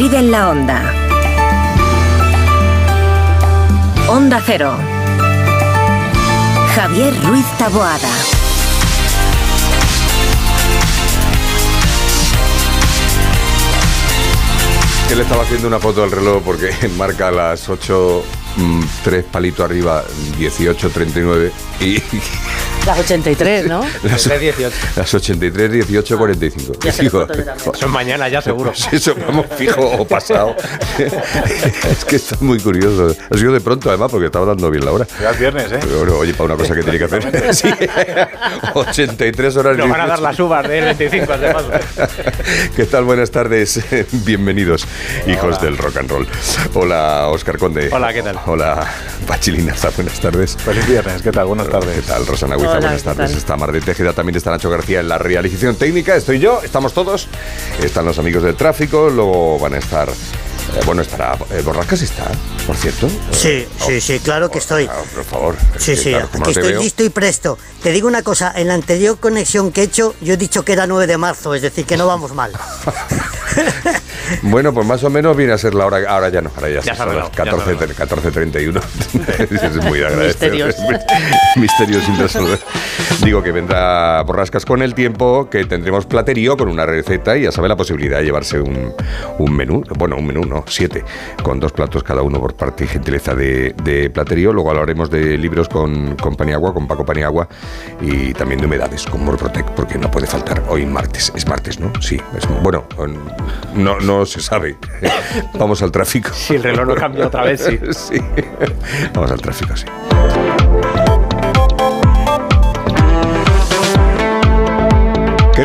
Madrid en la onda. Onda Cero. Javier Ruiz Taboada. Que le estaba haciendo una foto al reloj porque marca las 8, 3 mm, palito arriba, 18.39 y las 83, ¿no? Las, 18. Las 83, 18, 45. Ya Digo, Eso es mañana ya, seguro. Eso vamos fijo o pasado. es que está muy curioso. Ha sido de pronto, además, porque estaba dando bien la hora. Ya es viernes, ¿eh? Pero, oye, para una cosa que tiene que hacer. sí. 83 horas. Nos van a dar las uvas de 25, además. ¿Qué tal? Buenas tardes. Bienvenidos, hijos del rock and roll. Hola, Oscar Conde. Hola, ¿qué tal? Hola, Pachilina. Buenas tardes. Feliz viernes. ¿Qué tal? Buenas tardes. ¿Qué tal, Rosana buenas tardes. Está Mar de Tejeda, también está Nacho García en la realización técnica. Estoy yo, estamos todos. Están los amigos del tráfico, luego van a estar eh, bueno, estará. Eh, ¿Borrascas está, por cierto? Sí, eh, sí, sí, claro que oh, estoy. Ah, por favor. Sí, sí, aquí estoy listo y presto. Te digo una cosa, en la anterior conexión que he hecho, yo he dicho que era 9 de marzo, es decir, que no vamos mal. bueno, pues más o menos viene a ser la hora. Ahora ya no, ahora ya, ya son las 14.31. es muy agradecido. Misterios. Misterios sin resolver. Digo que vendrá borrascas con el tiempo, que tendremos platerío con una receta y ya sabe la posibilidad de llevarse un, un menú. Bueno, un menú, no, siete, con dos platos cada uno por parte y gentileza de, de platerío. Luego hablaremos de libros con, con Paniagua, con Paco Paniagua y también de humedades con Morprotec, porque no puede faltar hoy martes. Es martes, ¿no? Sí. Es, bueno, no, no se sabe. Vamos al tráfico. Si el reloj no cambia otra vez, sí. sí. Vamos al tráfico, sí.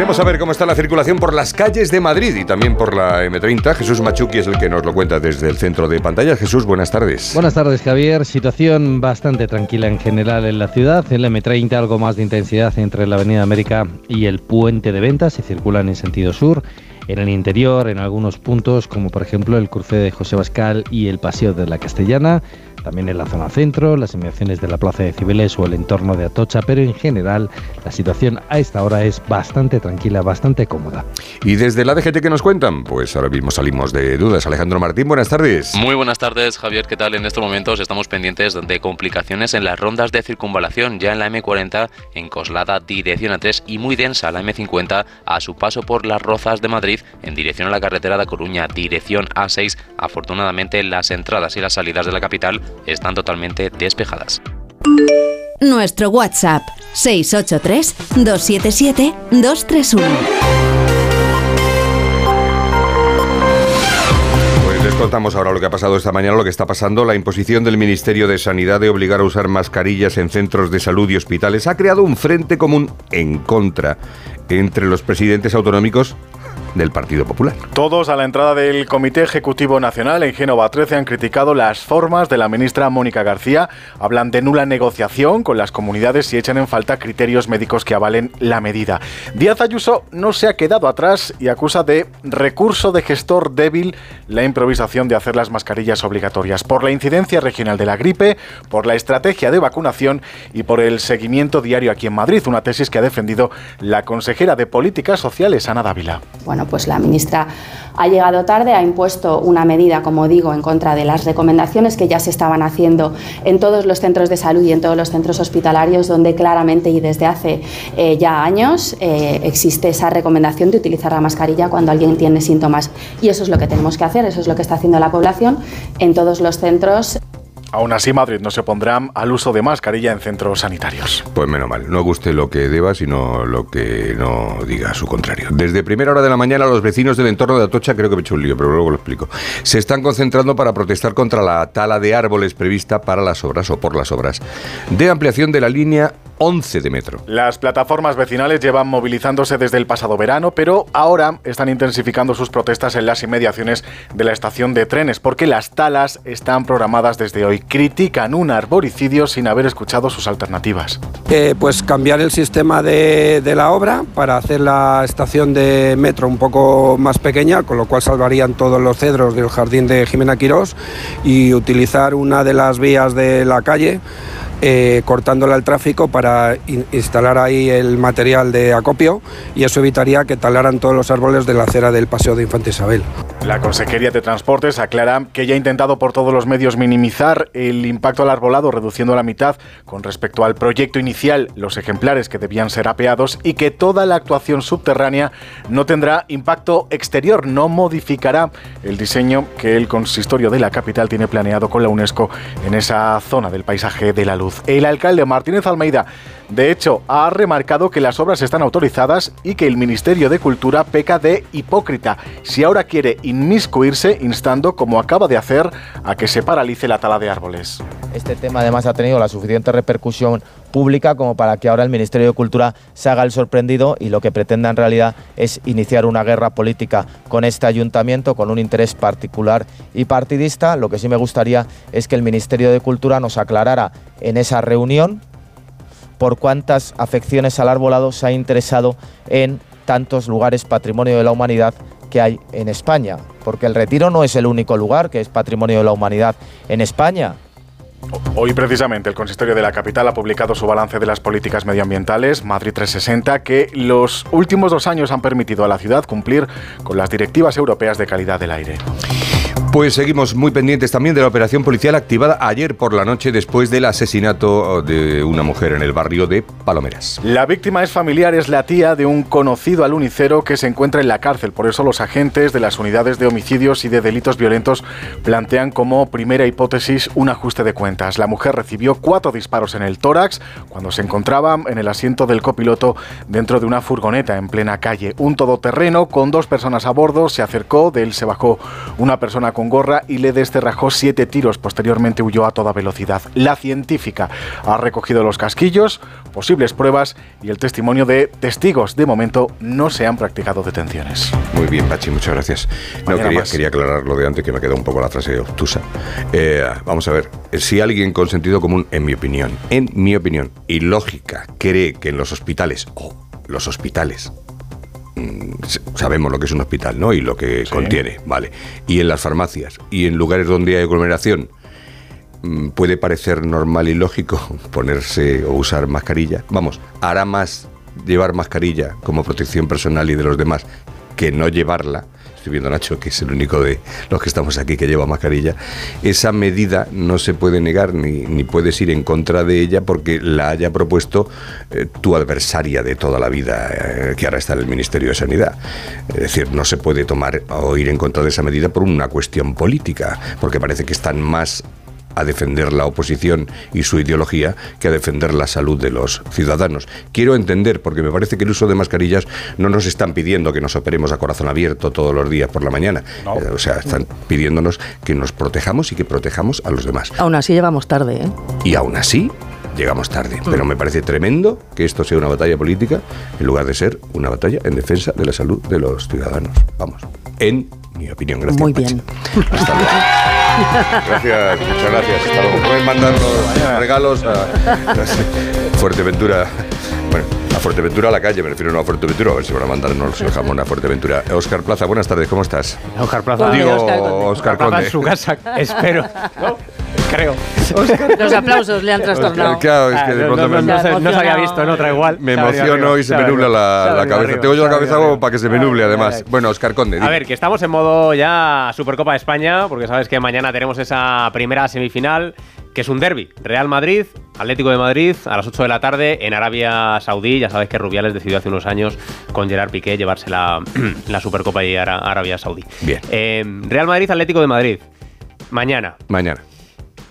Queremos saber cómo está la circulación por las calles de Madrid y también por la M30. Jesús Machuqui es el que nos lo cuenta desde el centro de pantalla. Jesús, buenas tardes. Buenas tardes, Javier. Situación bastante tranquila en general en la ciudad. En la M30 algo más de intensidad entre la Avenida América y el puente de ventas. Se circulan en sentido sur. En el interior, en algunos puntos, como por ejemplo el cruce de José Bascal y el Paseo de la Castellana también en la zona centro, las inmediaciones de la Plaza de Cibeles o el entorno de Atocha, pero en general la situación a esta hora es bastante tranquila, bastante cómoda. ¿Y desde la DGT qué nos cuentan? Pues ahora mismo salimos de dudas. Alejandro Martín, buenas tardes. Muy buenas tardes, Javier, ¿qué tal? En estos momentos estamos pendientes de complicaciones en las rondas de circunvalación, ya en la M40 en Coslada, dirección a 3 y muy densa la M50 a su paso por las Rozas de Madrid en dirección a la carretera de Coruña, dirección A6. Afortunadamente las entradas y las salidas de la capital están totalmente despejadas. Nuestro WhatsApp 683 277 231. Pues Les contamos ahora lo que ha pasado esta mañana, lo que está pasando. La imposición del Ministerio de Sanidad de obligar a usar mascarillas en centros de salud y hospitales ha creado un frente común en contra entre los presidentes autonómicos del Partido Popular. Todos a la entrada del Comité Ejecutivo Nacional en Génova 13 han criticado las formas de la ministra Mónica García. Hablan de nula negociación con las comunidades y echan en falta criterios médicos que avalen la medida. Díaz Ayuso no se ha quedado atrás y acusa de recurso de gestor débil la improvisación de hacer las mascarillas obligatorias por la incidencia regional de la gripe, por la estrategia de vacunación y por el seguimiento diario aquí en Madrid, una tesis que ha defendido la consejera de Políticas Sociales, Ana Dávila. Bueno, pues la ministra ha llegado tarde, ha impuesto una medida, como digo, en contra de las recomendaciones que ya se estaban haciendo en todos los centros de salud y en todos los centros hospitalarios, donde claramente y desde hace eh, ya años eh, existe esa recomendación de utilizar la mascarilla cuando alguien tiene síntomas. Y eso es lo que tenemos que hacer, eso es lo que está haciendo la población en todos los centros. Aún así, Madrid no se opondrá al uso de mascarilla en centros sanitarios. Pues menos mal, no guste lo que deba, sino lo que no diga su contrario. Desde primera hora de la mañana, los vecinos del entorno de Atocha, creo que me he hecho un lío, pero luego lo explico, se están concentrando para protestar contra la tala de árboles prevista para las obras o por las obras de ampliación de la línea 11 de metro. Las plataformas vecinales llevan movilizándose desde el pasado verano, pero ahora están intensificando sus protestas en las inmediaciones de la estación de trenes, porque las talas están programadas desde hoy. Critican un arboricidio sin haber escuchado sus alternativas. Eh, pues cambiar el sistema de, de la obra para hacer la estación de metro un poco más pequeña, con lo cual salvarían todos los cedros del jardín de Jimena Quirós y utilizar una de las vías de la calle eh, cortándole al tráfico para instalar ahí el material de acopio y eso evitaría que talaran todos los árboles de la acera del Paseo de Infante Isabel. La Consejería de Transportes aclara que ya ha intentado por todos los medios minimizar el impacto al arbolado, reduciendo a la mitad con respecto al proyecto inicial los ejemplares que debían ser apeados y que toda la actuación subterránea no tendrá impacto exterior, no modificará el diseño que el consistorio de la capital tiene planeado con la UNESCO en esa zona del paisaje de la luz. El alcalde Martínez Almeida de hecho, ha remarcado que las obras están autorizadas y que el Ministerio de Cultura peca de hipócrita si ahora quiere inmiscuirse instando, como acaba de hacer, a que se paralice la tala de árboles. Este tema además ha tenido la suficiente repercusión pública como para que ahora el Ministerio de Cultura se haga el sorprendido y lo que pretenda en realidad es iniciar una guerra política con este ayuntamiento con un interés particular y partidista. Lo que sí me gustaría es que el Ministerio de Cultura nos aclarara en esa reunión por cuántas afecciones al arbolado se ha interesado en tantos lugares patrimonio de la humanidad que hay en España, porque el retiro no es el único lugar que es patrimonio de la humanidad en España. Hoy precisamente el consistorio de la capital ha publicado su balance de las políticas medioambientales, Madrid 360, que los últimos dos años han permitido a la ciudad cumplir con las directivas europeas de calidad del aire. Pues seguimos muy pendientes también de la operación policial activada ayer por la noche después del asesinato de una mujer en el barrio de Palomeras. La víctima es familiar, es la tía de un conocido alunicero que se encuentra en la cárcel. Por eso los agentes de las unidades de homicidios y de delitos violentos plantean como primera hipótesis un ajuste de cuentas. La mujer recibió cuatro disparos en el tórax cuando se encontraba en el asiento del copiloto dentro de una furgoneta en plena calle. Un todoterreno con dos personas a bordo se acercó, de él se bajó una persona con gorra y le desterrajó siete tiros. Posteriormente huyó a toda velocidad. La científica ha recogido los casquillos, posibles pruebas y el testimonio de testigos. De momento no se han practicado detenciones. Muy bien, Pachi, muchas gracias. No, quería, quería, aclarar lo de antes que me quedó un poco la frase obtusa. Eh, vamos a ver, si alguien con sentido común, en mi opinión, en mi opinión, y lógica, cree que en los hospitales, o los hospitales, sabemos lo que es un hospital, ¿no? Y lo que contiene, vale. Y en las farmacias y en lugares donde hay aglomeración mm, puede parecer normal y lógico ponerse o usar mascarilla. Vamos, hará más llevar mascarilla como protección personal y de los demás que no llevarla estoy viendo a Nacho, que es el único de los que estamos aquí que lleva mascarilla, esa medida no se puede negar ni, ni puedes ir en contra de ella porque la haya propuesto eh, tu adversaria de toda la vida, eh, que ahora está en el Ministerio de Sanidad. Es decir, no se puede tomar o ir en contra de esa medida por una cuestión política, porque parece que están más a defender la oposición y su ideología que a defender la salud de los ciudadanos. Quiero entender, porque me parece que el uso de mascarillas no nos están pidiendo que nos operemos a corazón abierto todos los días por la mañana. Eh, o sea, están pidiéndonos que nos protejamos y que protejamos a los demás. Aún así llegamos tarde, ¿eh? Y aún así llegamos tarde. Pero mm. me parece tremendo que esto sea una batalla política en lugar de ser una batalla en defensa de la salud de los ciudadanos. Vamos, en mi opinión. Gracias. Muy bien. Hasta luego. Gracias, muchas gracias. Hasta luego. Pueden mandarnos regalos a Fuerteventura. Bueno, a Fuerteventura a la calle, me refiero no a Fuerteventura, a ver si van a mandarnos el jamón a Fuerteventura. Oscar Plaza, buenas tardes, ¿cómo estás? Oscar Plaza. Digo, Oscar Conde. en su casa, espero. Creo. Los aplausos le han trastornado. Claro, es que de pronto no, no, no, se había visto en otra igual. Me emociono y se me nubla la, la cabeza. Tengo yo la cabeza como para que se me nuble, además. Bueno, Oscar Conde. A ver, que estamos en modo ya Supercopa de España, porque sabes que mañana tenemos esa primera semifinal que es un derby. Real Madrid, Atlético de Madrid, a las 8 de la tarde en Arabia Saudí. Ya sabes que Rubiales decidió hace unos años con Gerard Piqué llevarse la, la Supercopa y a Arabia Saudí. Bien. Eh, Real Madrid, Atlético de Madrid. Mañana. Mañana.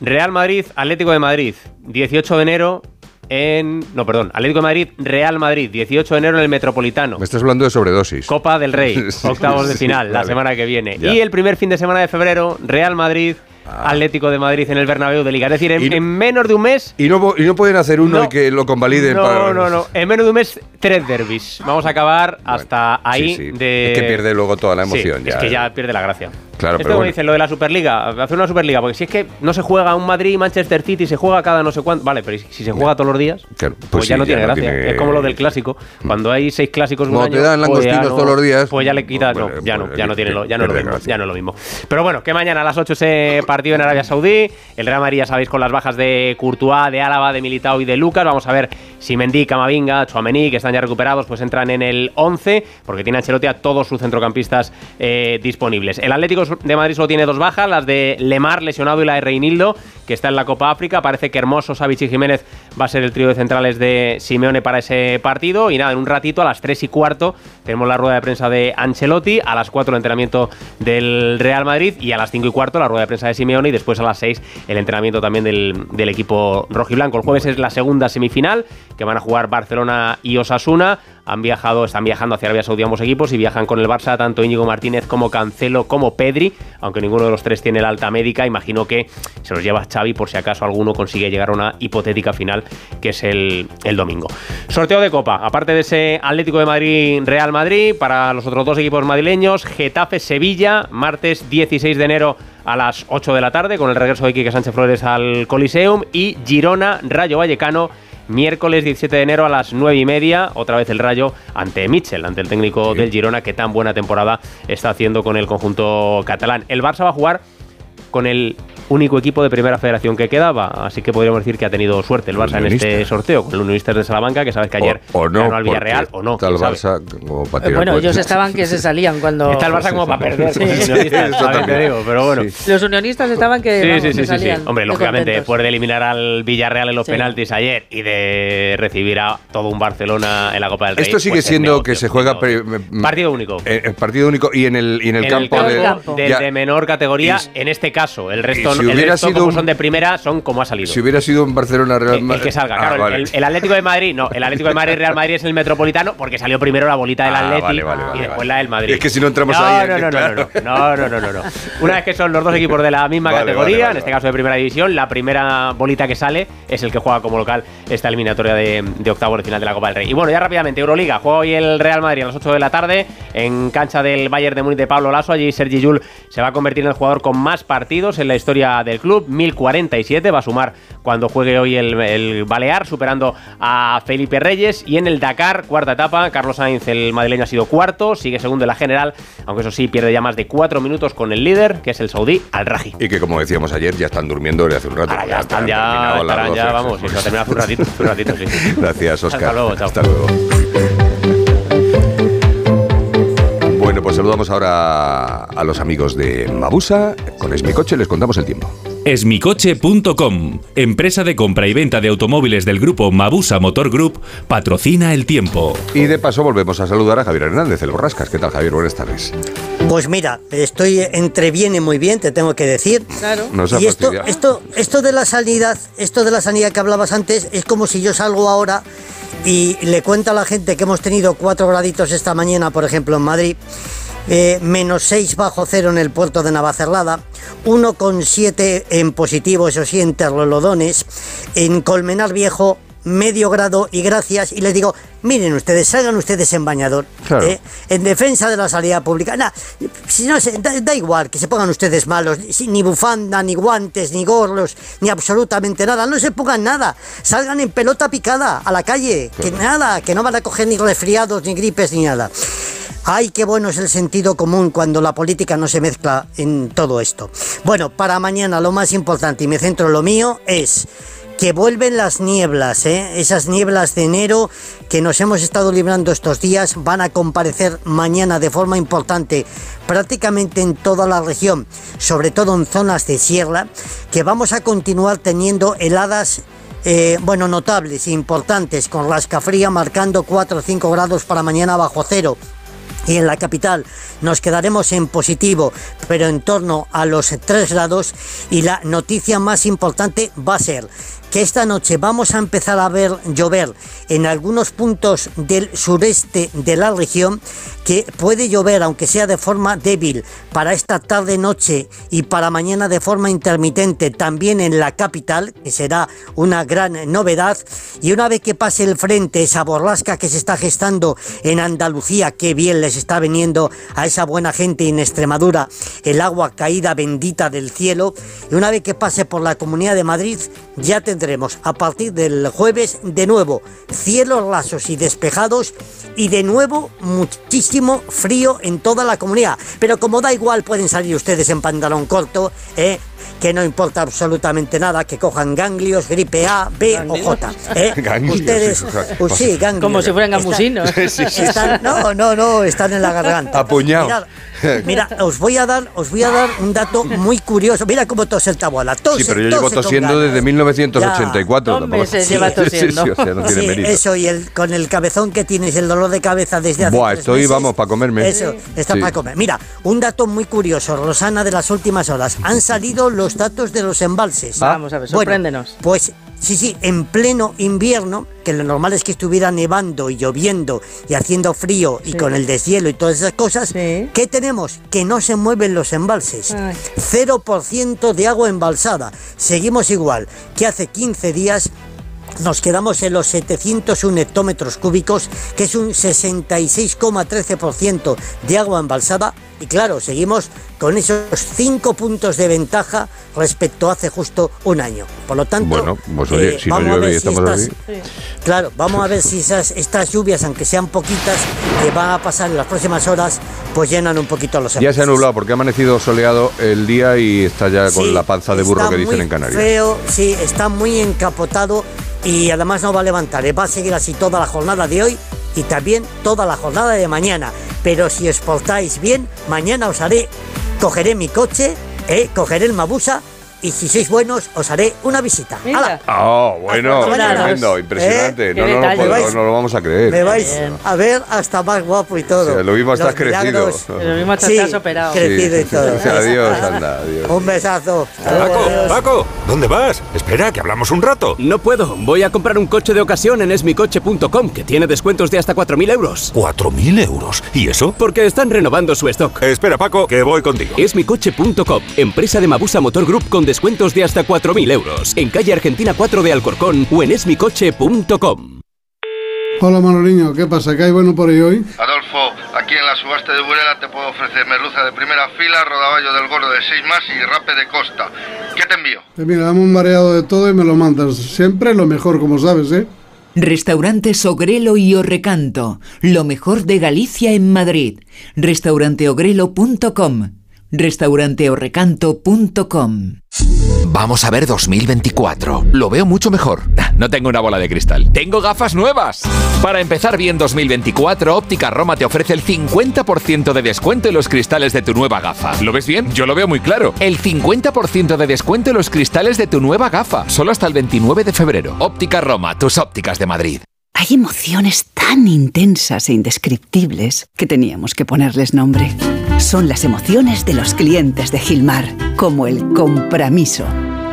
Real Madrid, Atlético de Madrid, 18 de enero en. No, perdón. Atlético de Madrid, Real Madrid, 18 de enero en el Metropolitano. Me estás hablando de sobredosis. Copa del Rey, octavos de final, la semana que viene. Y el primer fin de semana de febrero, Real Madrid. Ah. Atlético de Madrid en el Bernabéu de Liga. Es decir, en, menos de un mes. Y no, y no pueden hacer uno y que lo convaliden. No, para... no, no. En menos de un mes, tres derbis. Vamos a acabar hasta ahí de. Es que pierde luego toda la emoción. Es que ya pierde la gracia. Claro, Esto pero me bueno. dicen lo de la Superliga, hacer una Superliga, porque si es que no se juega un Madrid Manchester City, se juega cada no sé cuánto, vale, pero si se juega todos los días, Claro, pues, pues ya no tiene no gracia. tiene- Es como lo del clásico, cuando hay seis clásicos un Cuando año, te dan pues ya langostinos no- todos los días, pues ya le quita, pues, no, ya no, pues, ya no tiene lo, ya no es lo mismo, gracia. ya no es lo mismo. Pero bueno, que mañana a las 8 ese partido en Arabia Saudí, el Real Madrid ya sabéis con las bajas de Courtois, de Álava, de Militao y de Lucas, vamos a ver si Mendy, Camavinga, Chouameni, que están ya recuperados, pues entran en el 11, porque tiene Ancelotti a todos sus centrocampistas eh, disponibles. El Atlético de Madrid solo tiene dos bajas, las de Lemar lesionado y la de Reinildo, que está en la Copa África. Parece que Hermoso, Savic y Jiménez va a ser el trío de centrales de Simeone para ese partido. Y nada, en un ratito, a las 3 y cuarto, tenemos la rueda de prensa de Ancelotti, a las 4 el entrenamiento del Real Madrid y a las 5 y cuarto la rueda de prensa de Simeone y después a las 6 el entrenamiento también del, del equipo rojiblanco. El jueves es la segunda semifinal que van a jugar Barcelona y Osasuna. Han viajado, están viajando hacia Arabia Saudí ambos equipos y viajan con el Barça tanto Íñigo Martínez como Cancelo como Pedri, aunque ninguno de los tres tiene la alta médica. Imagino que se los lleva Xavi por si acaso alguno consigue llegar a una hipotética final que es el, domingo. Sorteo de Copa, aparte de ese Atlético de Madrid Real Madrid, para los otros dos equipos madrileños, Getafe Sevilla, martes 16 de enero a las 8 de la tarde con el regreso de Quique Sánchez Flores al Coliseum y Girona Rayo Vallecano miércoles 17 de enero a las 9 y media, otra vez el Rayo ante Mitchell, ante el técnico del Girona que tan buena temporada está haciendo con el conjunto catalán. El Barça va a jugar con el único equipo de primera federación que quedaba, así que podríamos decir que ha tenido suerte el Barça en este sorteo con el Unionistas de Salamanca, que sabes que ayer o, o no, ganó al Villarreal o no. Está el. Barça como para Eh, tirar Bueno, ellos estaban que se salían cuando... Está el Barça como para perder Sí. los unionistas, pero bueno. Los unionistas estaban que Sí, vamos, sí, se sí, sí, sí. salían Hombre, lógicamente, contentos. después de eliminar al Villarreal en los Sí. penaltis ayer y de recibir a todo un Barcelona en la Copa del Rey. Esto sigue pues es siendo negocio, que se juega partido único. Eh, eh, partido único y en el, y en el en campo, el de- ya- menor categoría, Y- en este caso. El resto, si el resto sido como un- son de primera, son como ha salido. Si hubiera sido un Barcelona Real El- el, Madrid. que salga, Ah, claro. el- vale. el, el Atlético de Madrid, no. El Atlético de Madrid, Real Madrid es el metropolitano porque salió primero la bolita del Ah, Atleti vale, vale, vale, y después la del Madrid. Es que si no entramos no, ahí, No, no, no, claro. no, no, no, no, no. Una vez que son los dos equipos de la misma categoría, en este caso de primera división, la primera bolita que sale es el que juega como local esta eliminatoria de, de octavos de final de la Copa del Rey. Y bueno, ya rápidamente, Euroliga. Juega hoy el Real Madrid a las 8 de la tarde en cancha del Bayern de Múnich de Pablo Lasso. Allí Sergi Yul se va a convertir en el jugador con más partidos en la historia del club, 1047. Va a sumar cuando juegue hoy el, el Balear, superando a Felipe Reyes. Y en el Dakar, cuarta etapa, Carlos Sainz, el madrileño, ha sido cuarto, sigue segundo en la general, aunque eso sí, pierde ya más de cuatro minutos con el líder, que es el saudí Al Raji. Y que como decíamos ayer, ya están durmiendo desde hace un rato. Ahora ya están, ya, estarán ya, 12, vamos, eso ha terminado hace un ratito, hace un ratito, sí. sí. Gracias, Oscar. Hasta luego, chao. Hasta luego. Bueno, pues saludamos ahora a los amigos de Mabusa. Con Esmicoche les contamos el tiempo. Esmicoche.com, empresa de compra y venta de automóviles del grupo Mabusa Motor Group, patrocina el tiempo. Y de paso volvemos a saludar a Javier Hernández, el Borrascas. ¿Qué tal, Javier? Buenas tardes. Pues mira, estoy entreviene muy bien, te tengo que decir. Claro. Nos ha y esto, fastidiado. esto, esto de la sanidad, esto de la sanidad que hablabas antes, es como si yo salgo ahora y le cuento a la gente que hemos tenido cuatro graditos esta mañana, por ejemplo, en Madrid. eh, menos 6 bajo cero en el puerto de Navacerrada, 1,7 en positivo, eso sí, en Terlolodones, en Colmenar Viejo, medio grado y gracias, y les digo, miren ustedes, salgan ustedes en bañador, Claro. ¿eh? en defensa de la sanidad pública. Nah, si no, se- da, da igual que se pongan ustedes malos, ni bufanda, ni guantes, ni gorros, ni absolutamente nada. No se pongan nada. Salgan en pelota picada a la calle. Que nada, que no van a coger ni resfriados, ni gripes, ni nada. Ay, qué bueno es el sentido común cuando la política no se mezcla en todo esto. Bueno, para mañana lo más importante, y me centro en lo mío, es que vuelven las nieblas, ¿eh? esas nieblas de enero que nos hemos estado librando estos días van a comparecer mañana de forma importante prácticamente en toda la región, sobre todo en zonas de sierra, que vamos a continuar teniendo heladas eh, bueno, notables, importantes, con rascafría marcando 4 o 5 grados para mañana bajo cero. Y en la capital nos quedaremos en positivo, pero en torno a los 3 grados. Y la noticia más importante va a ser que esta noche vamos a empezar a ver llover en algunos puntos del sureste de la región, que puede llover, aunque sea de forma débil, para esta tarde-noche y para mañana de forma intermitente, también en la capital, que será una gran novedad. Y una vez que pase el frente, esa borrasca que se está gestando en Andalucía, que bien les está viniendo a esa buena gente en Extremadura el agua caída bendita del cielo. Y una vez que pase por la Comunidad de Madrid, ya a partir del jueves de nuevo cielos rasos y despejados y de nuevo muchísimo frío en toda la comunidad. Pero como da igual, pueden salir ustedes en pantalón corto, ¿eh? Que no importa absolutamente nada, que cojan ganglios, gripe A, B o J. ¿eh? Ganglios, Ustedes, sí, pues sí, ganglios. Como si fueran Están- gamusinos. Sí, sí, sí. están- no, no, no, están en la garganta. Apuñados. Mira, os voy a dar, os voy a dar un dato muy curioso. Mira cómo tose el tabuala. Tose, Sí, pero yo llevo tosiendo desde 1984. Ya. tampoco- Dos meses lleva Sí, sí, tosiendo. sí, o sea, no tiene Sí, mérito. eso y el con el cabezón que tienes, el dolor de cabeza desde hace Buah, tres estoy, meses. vamos, pa' comerme. Eso, está Sí. para comer. Mira, un dato muy curioso, Rosana, de las últimas horas. Han salido los datos de los embalses. Vamos a ver, Bueno, sorpréndenos. pues sí, sí, en pleno invierno, que lo normal es que estuviera nevando y lloviendo y haciendo frío y Sí. con el deshielo y todas esas cosas, ¿qué tenemos? Que no se mueven los embalses. Ay. 0% de agua embalsada. Seguimos igual que hace 15 días nos quedamos en los 701 hectómetros cúbicos, que es un 66,13% de agua embalsada. Y claro, seguimos con esos 5 puntos de ventaja respecto a hace justo un año. Por lo tanto, Bueno, pues oye, eh, si no vamos a llueve ver y si estamos estas- aquí. Claro, vamos a ver si esas, estas lluvias, aunque sean poquitas, que van a pasar en las próximas horas, pues llenan un poquito los Ya se ha nublado porque ha amanecido soleado el día y está ya con Sí, la panza de burro que dicen en Canarias. Feo, sí, está muy encapotado y además no va a levantar. eh, Va a seguir así toda la jornada de hoy y también toda la jornada de mañana. Pero si os bien, mañana os haré, cogeré mi coche, eh, cogeré el Mabusa y si sois buenos os haré una visita. ¡Hala! Oh, bueno, Hasta mañana. tremendo, ¿Eh? impresionante. Qué No, no, no, vais- no lo vamos a creer. Me vais a ver hasta más guapo y todo. O sea, lo mismo estás Los crecido. milagros. Lo mismo hasta Sí, operado. crecido y todo. O sea, adiós, anda, adiós. Un besazo. Paco, adiós. Paco, ¿dónde vas? Espera, que hablamos un rato. No puedo, voy a comprar un coche de ocasión en esmicoche.com, que tiene descuentos de hasta 4.000 euros. ¿4.000 euros? ¿Y eso? Porque están renovando su stock. Espera, Paco, que voy contigo. Esmicoche.com, empresa de Mabusa Motor Group con descuentos de hasta 4.000 euros. En calle Argentina 4 de Alcorcón o en esmicoche.com. Hola Manoliño, ¿qué pasa? ¿Qué hay bueno por ahí hoy? Adolfo, aquí en la subasta de Burela te puedo ofrecer merluza de primera fila, rodaballo del gordo de 6 más y rape de costa. ¿Qué te envío? Pues mira, dame un mareado de todo y me lo mandas. Siempre lo mejor, como sabes, ¿eh? Restaurante Ogrelo y Orrecanto, lo mejor de Galicia en Madrid. Restauranteogrelo.com, restauranteorrecanto.com. Vamos a ver 2024. Lo veo mucho mejor. No tengo una bola de cristal. Tengo gafas nuevas. Para empezar bien 2024, Óptica Roma te ofrece el 50% de descuento en los cristales de tu nueva gafa. ¿Lo ves bien? Yo lo veo muy claro. El 50% de descuento en los cristales de tu nueva gafa. Solo hasta el 29 de febrero. Óptica Roma, tus ópticas de Madrid. Hay emociones tan intensas e indescriptibles que teníamos que ponerles nombre. Son las emociones de los clientes de Gilmar, como el compromiso.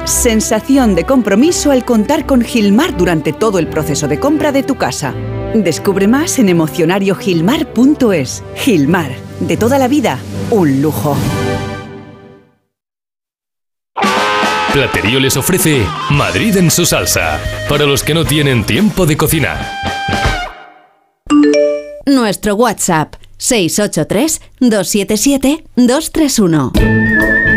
Sensación de compromiso al contar con Gilmar durante todo el proceso de compra de tu casa. Descubre más en emocionariogilmar.es. Gilmar, de toda la vida, un lujo. Platerío les ofrece Madrid en su salsa, para los que no tienen tiempo de cocinar. Nuestro WhatsApp 683-277-231.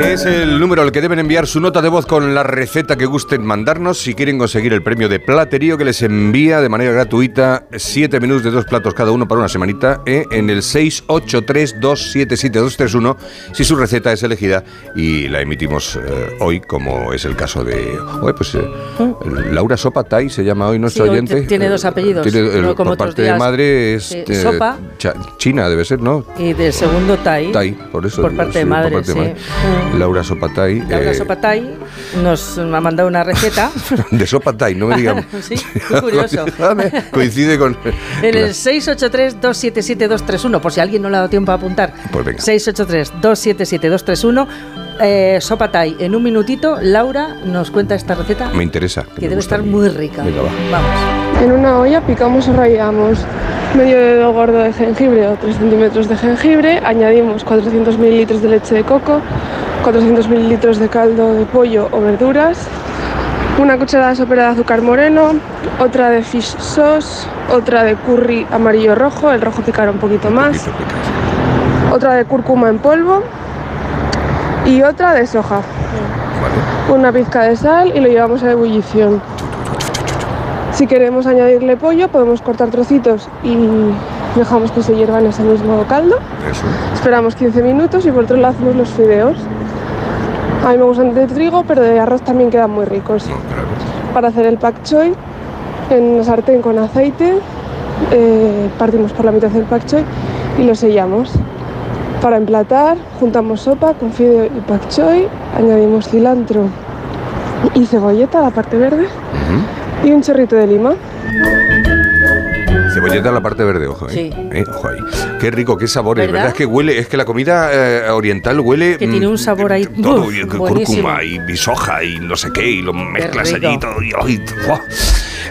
Que es el número al que deben enviar su nota de voz con la receta que gusten mandarnos si quieren conseguir el premio de platerío que les envía de manera gratuita 7 menús de dos platos cada uno para una semanita eh, en el 683277231 si su receta es elegida y la emitimos eh, hoy como es el caso de pues, eh, Laura Sopa Tai se llama hoy nuestro Sí, oyente. tiene dos apellidos, Tiene, no como por parte de madre es Sí, Sopa. China debe ser, ¿no? Y del segundo Tai. Tai, por eso. Por digo, parte de sí, madre, parte de sí. madre. Laura Sopatay. Laura eh, Sopatay nos ha mandado una receta. de Sopatay, no me digan. sí, curioso. Coincide con. En el 683-277-231, por si alguien no le ha dado tiempo a apuntar. Pues venga. 683-277-231. Eh, sopa Thai. En un minutito, Laura nos cuenta esta receta Me interesa. que me debe estar muy rica. Venga, va. Vamos. En una olla picamos o rallamos medio dedo gordo de jengibre o 3 centímetros de jengibre, añadimos 400 mililitros de leche de coco, 400 mililitros de caldo de pollo o verduras, una cucharada sopera de azúcar moreno, otra de fish sauce, otra de curry amarillo rojo, el rojo picará un poquito más, otra de cúrcuma en polvo y otra de soja. Una pizca de sal y lo llevamos a ebullición. Si queremos añadirle pollo, podemos cortar trocitos y dejamos que se hierva en ese mismo caldo. Eso. Esperamos 15 minutos y por otro lado hacemos los fideos. A mí me gustan de trigo, pero de arroz también quedan muy ricos. Para hacer el pak choi, en una sartén con aceite, eh, partimos por la mitad del pak choi y lo sellamos. Para emplatar, juntamos sopa con fideo y pak choi, añadimos cilantro y cebolleta, la parte verde, y un chorrito de lima. Cebolleta en la parte verde, ojo, ¿eh? Sí. Eh, ojo ahí. Qué rico, qué sabores. ¿Verdad? ¿Verdad? Es que huele, es que la comida eh, oriental huele. Que tiene mm, un sabor ahí. todo, uf, y cúrcuma y, y soja y no sé qué, y lo mezclas allí y todo. y-.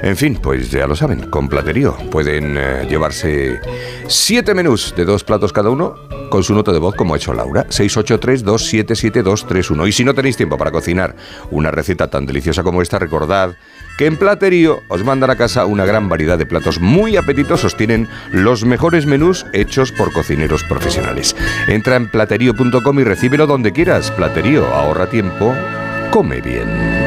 En fin, pues ya lo saben, con platerío pueden eh, llevarse siete menús de dos platos cada uno con su nota de voz como ha hecho Laura, 683-277-231. Y si no tenéis tiempo para cocinar una receta tan deliciosa como esta, recordad que en Platerío os mandan a casa una gran variedad de platos muy apetitosos. Tienen los mejores menús hechos por cocineros profesionales. Entra en platerío.com y recíbelo donde quieras. Platerío, ahorra tiempo, come bien.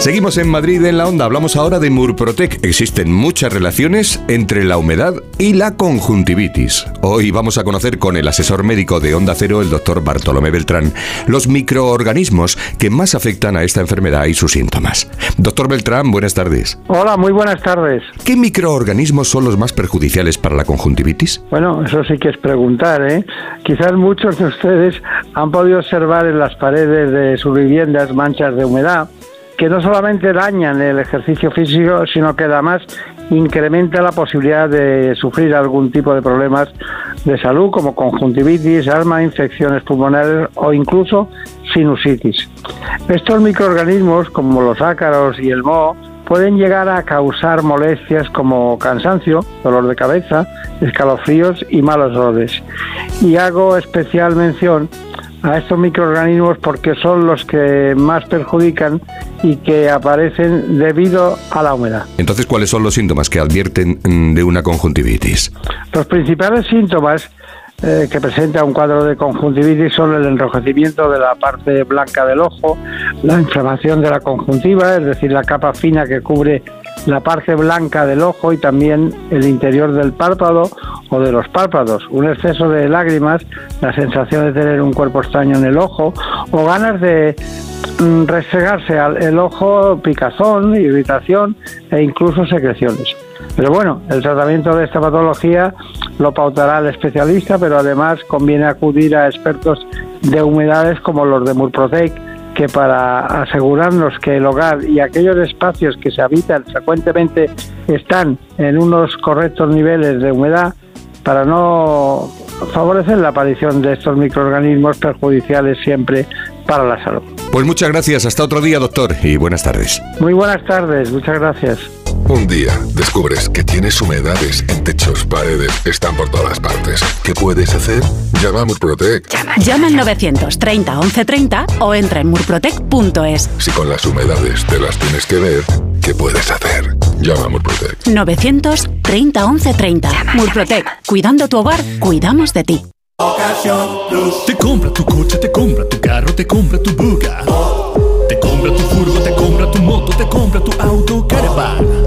Seguimos en Madrid en la onda. Hablamos ahora de Murprotec. Existen muchas relaciones entre la humedad y la conjuntivitis. Hoy vamos a conocer con el asesor médico de Onda Cero, el doctor Bartolomé Beltrán, los microorganismos que más afectan a esta enfermedad y sus síntomas. Doctor Beltrán, buenas tardes. Hola, muy buenas tardes. ¿Qué microorganismos son los más perjudiciales para la conjuntivitis? Bueno, eso sí que es preguntar, ¿eh? Quizás muchos de ustedes han podido observar en las paredes de sus viviendas manchas de humedad que no solamente dañan el ejercicio físico, sino que además incrementa la posibilidad de sufrir algún tipo de problemas de salud como conjuntivitis, asma, infecciones pulmonares o incluso sinusitis. Estos microorganismos, como los ácaros y el moho, pueden llegar a causar molestias como cansancio, dolor de cabeza, escalofríos y malos olores. Y hago especial mención a estos microorganismos porque son los que más perjudican y que aparecen debido a la humedad. Entonces, ¿cuáles son los síntomas que advierten mm, de una conjuntivitis? Los principales síntomas eh, que presenta un cuadro de conjuntivitis son el enrojecimiento de la parte blanca del ojo, la inflamación de la conjuntiva, es decir, la capa fina que cubre la parte blanca del ojo y también el interior del párpado o de los párpados, un exceso de lágrimas, la sensación de tener un cuerpo extraño en el ojo o ganas de mm, restregarse el ojo, picazón, irritación e incluso secreciones. Pero bueno, el tratamiento de esta patología lo pautará el especialista, pero además conviene acudir a expertos de humedades como los de Murprotec, que para asegurarnos que el hogar y aquellos espacios que se habitan frecuentemente están en unos correctos niveles de humedad, para no favorecer la aparición de estos microorganismos perjudiciales siempre para la salud. Pues muchas gracias. Hasta otro día, doctor, y buenas tardes. Muy buenas tardes, muchas gracias. Un día descubres que tienes humedades en techos, paredes, están por todas partes. ¿Qué puedes hacer? Llama a Murprotec. Llama al 930 1130 o entra en murprotec.es. Si con las humedades te las tienes que ver, ¿qué puedes hacer? Llama a Murprotec. 930 1130. Murprotec. Cuidando tu hogar, cuidamos de ti. Te compra tu coche, te compra tu carro, te compra tu buga. Te compra tu furgo, te compra tu moto, te compra tu auto Caravan.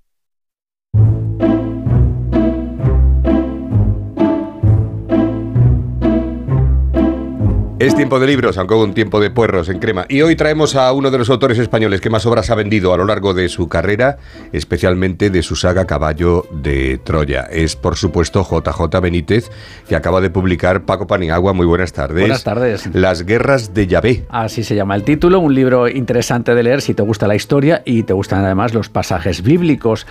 Es tiempo de libros, aunque un tiempo de puerros en crema. Y hoy traemos a uno de los autores españoles que más obras ha vendido a lo largo de su carrera, especialmente de su saga Caballo de Troya. Es, por supuesto, JJ Benítez, que acaba de publicar Paco Paniagua. Muy buenas tardes. Buenas tardes. Las guerras de Yahvé. Así se llama el título, un libro interesante de leer si te gusta la historia y te gustan además los pasajes bíblicos.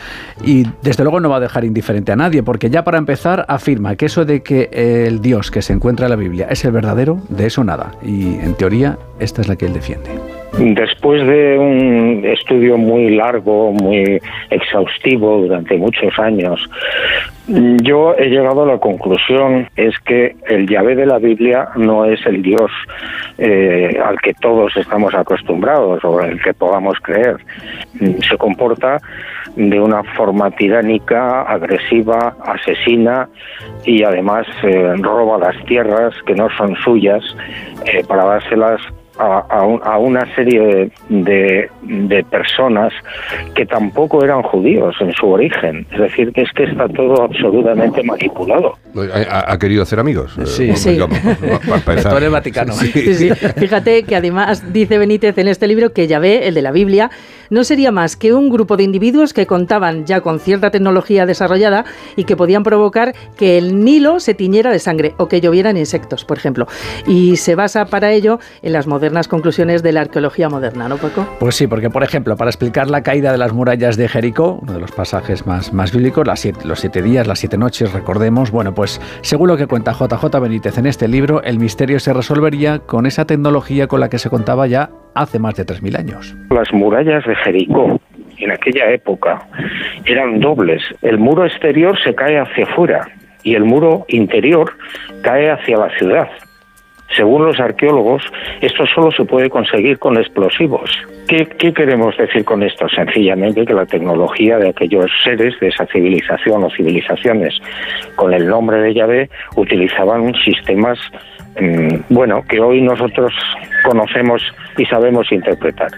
Y desde luego no va a dejar indiferente a nadie, porque ya para empezar afirma que eso de que el Dios que se encuentra en la Biblia es el verdadero, de eso nada. Y en teoría, esta es la que él defiende. Después de un estudio muy largo, muy exhaustivo durante muchos años, yo he llegado a la conclusión es que el Yahvé de la Biblia no es el Dios eh, al que todos estamos acostumbrados o el que podamos creer. Se comporta de una forma tiránica, agresiva, asesina y además eh, roba las tierras que no son suyas eh, para dárselas a, a, un- a una serie de, de personas que tampoco eran judíos en su origen. Es decir, que es que está todo absolutamente manipulado. ¿Ha, ha querido hacer amigos? Sí. Eh, Sí. digamos, para- el Vaticano. Sí. Sí, sí. Fíjate que además dice Benítez en este libro que Yahvé, el de la Biblia, no sería más que un grupo de individuos que contaban ya con cierta tecnología desarrollada y que podían provocar que el Nilo se tiñera de sangre o que llovieran insectos, por ejemplo. Y se basa para ello en las modernas conclusiones de la arqueología moderna, ¿no, Paco? Pues sí, porque por ejemplo, para explicar la caída de las murallas de Jericó, uno de los pasajes más, más bíblicos, las siete- los siete días, las siete noches, recordemos, bueno, pues según lo que cuenta JJ Benítez en este libro, el misterio se resolvería con esa tecnología con la que se contaba ya hace más de 3.000 años. Las murallas de Jericó en aquella época eran dobles. El muro exterior se cae hacia afuera y el muro interior cae hacia la ciudad. Según los arqueólogos, esto solo se puede conseguir con explosivos. ¿Qué, qué queremos decir con esto? Sencillamente que la tecnología de aquellos seres de esa civilización o civilizaciones con el nombre de Yahvé utilizaban sistemas, mm, bueno, que hoy nosotros conocemos y sabemos interpretar.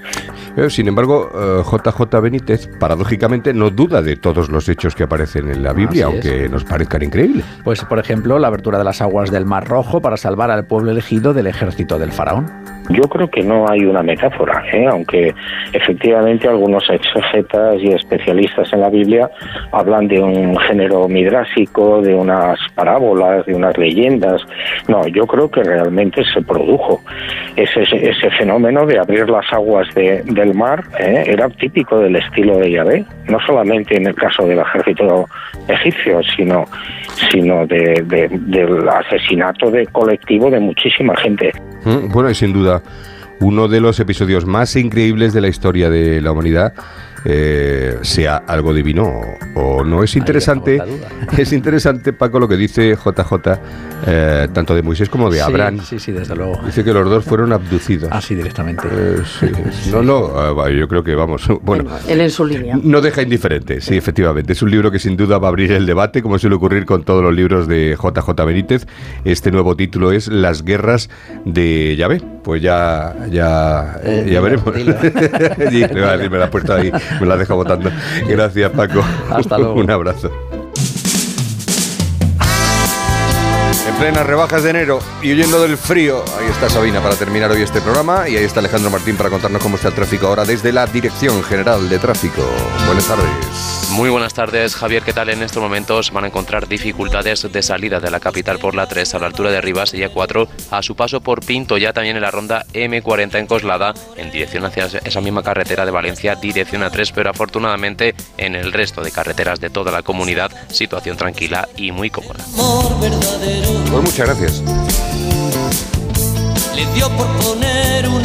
Pero, sin embargo, eh, JJ Benítez, paradójicamente, no duda de todos los hechos que aparecen en la Biblia, Así es. aunque nos parezcan increíbles. Pues por ejemplo, la abertura de las aguas del Mar Rojo para salvar al pueblo elegido del ejército del faraón. Yo creo que no hay una metáfora, ¿eh? aunque efectivamente algunos exegetas y especialistas en la Biblia hablan de un género midrásico, de unas parábolas, de unas leyendas. No, yo creo que realmente se produjo ese, ese fenómeno de abrir las aguas de- del mar, ¿eh? era típico del estilo de Yahvé, no solamente en el caso del ejército egipcio, sino, sino de- de- del asesinato de colectivo de muchísima gente. Mm, Bueno, y sin duda, uno de los episodios más increíbles de la historia de la humanidad, eh, sea algo divino o, o no. Es interesante, es interesante, Paco, lo que dice JJ, eh, tanto de Moisés como de Sí, Abraham. Sí, sí, desde luego. Dice que los dos fueron abducidos. Así directamente. Eh, sí. No, no, eh, va, yo creo que vamos. Bueno, Él en su línea. no deja indiferente, sí, efectivamente. Es un libro que sin duda va a abrir el debate, como suele ocurrir con todos los libros de JJ Benítez. Este nuevo título es Las guerras de Yahvé. Pues ya, ya, Eh, eh, ya dilo, veremos. dilo. Sí, me va a decir, me la has puesto ahí, me la deja votando. Gracias, Paco. Hasta luego. Un abrazo. En plenas rebajas de enero y huyendo del frío, ahí está Sabina para terminar hoy este programa y ahí está Alejandro Martín para contarnos cómo está el tráfico ahora desde la Dirección General de Tráfico. Buenas tardes. Muy buenas tardes, Javier. ¿Qué tal? En estos momentos van a encontrar dificultades de salida de la capital por la 3 a la altura de Rivas y A4 a su paso por Pinto, ya también en la ronda M40 en Coslada, en dirección hacia esa misma carretera de Valencia, dirección A3, pero afortunadamente en el resto de carreteras de toda la comunidad, situación tranquila y muy cómoda. Pues muchas gracias. Le dio por poner un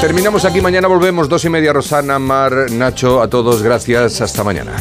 Terminamos aquí, mañana volvemos, dos y media, Rosana, Mar, Nacho, a todos, gracias, hasta mañana.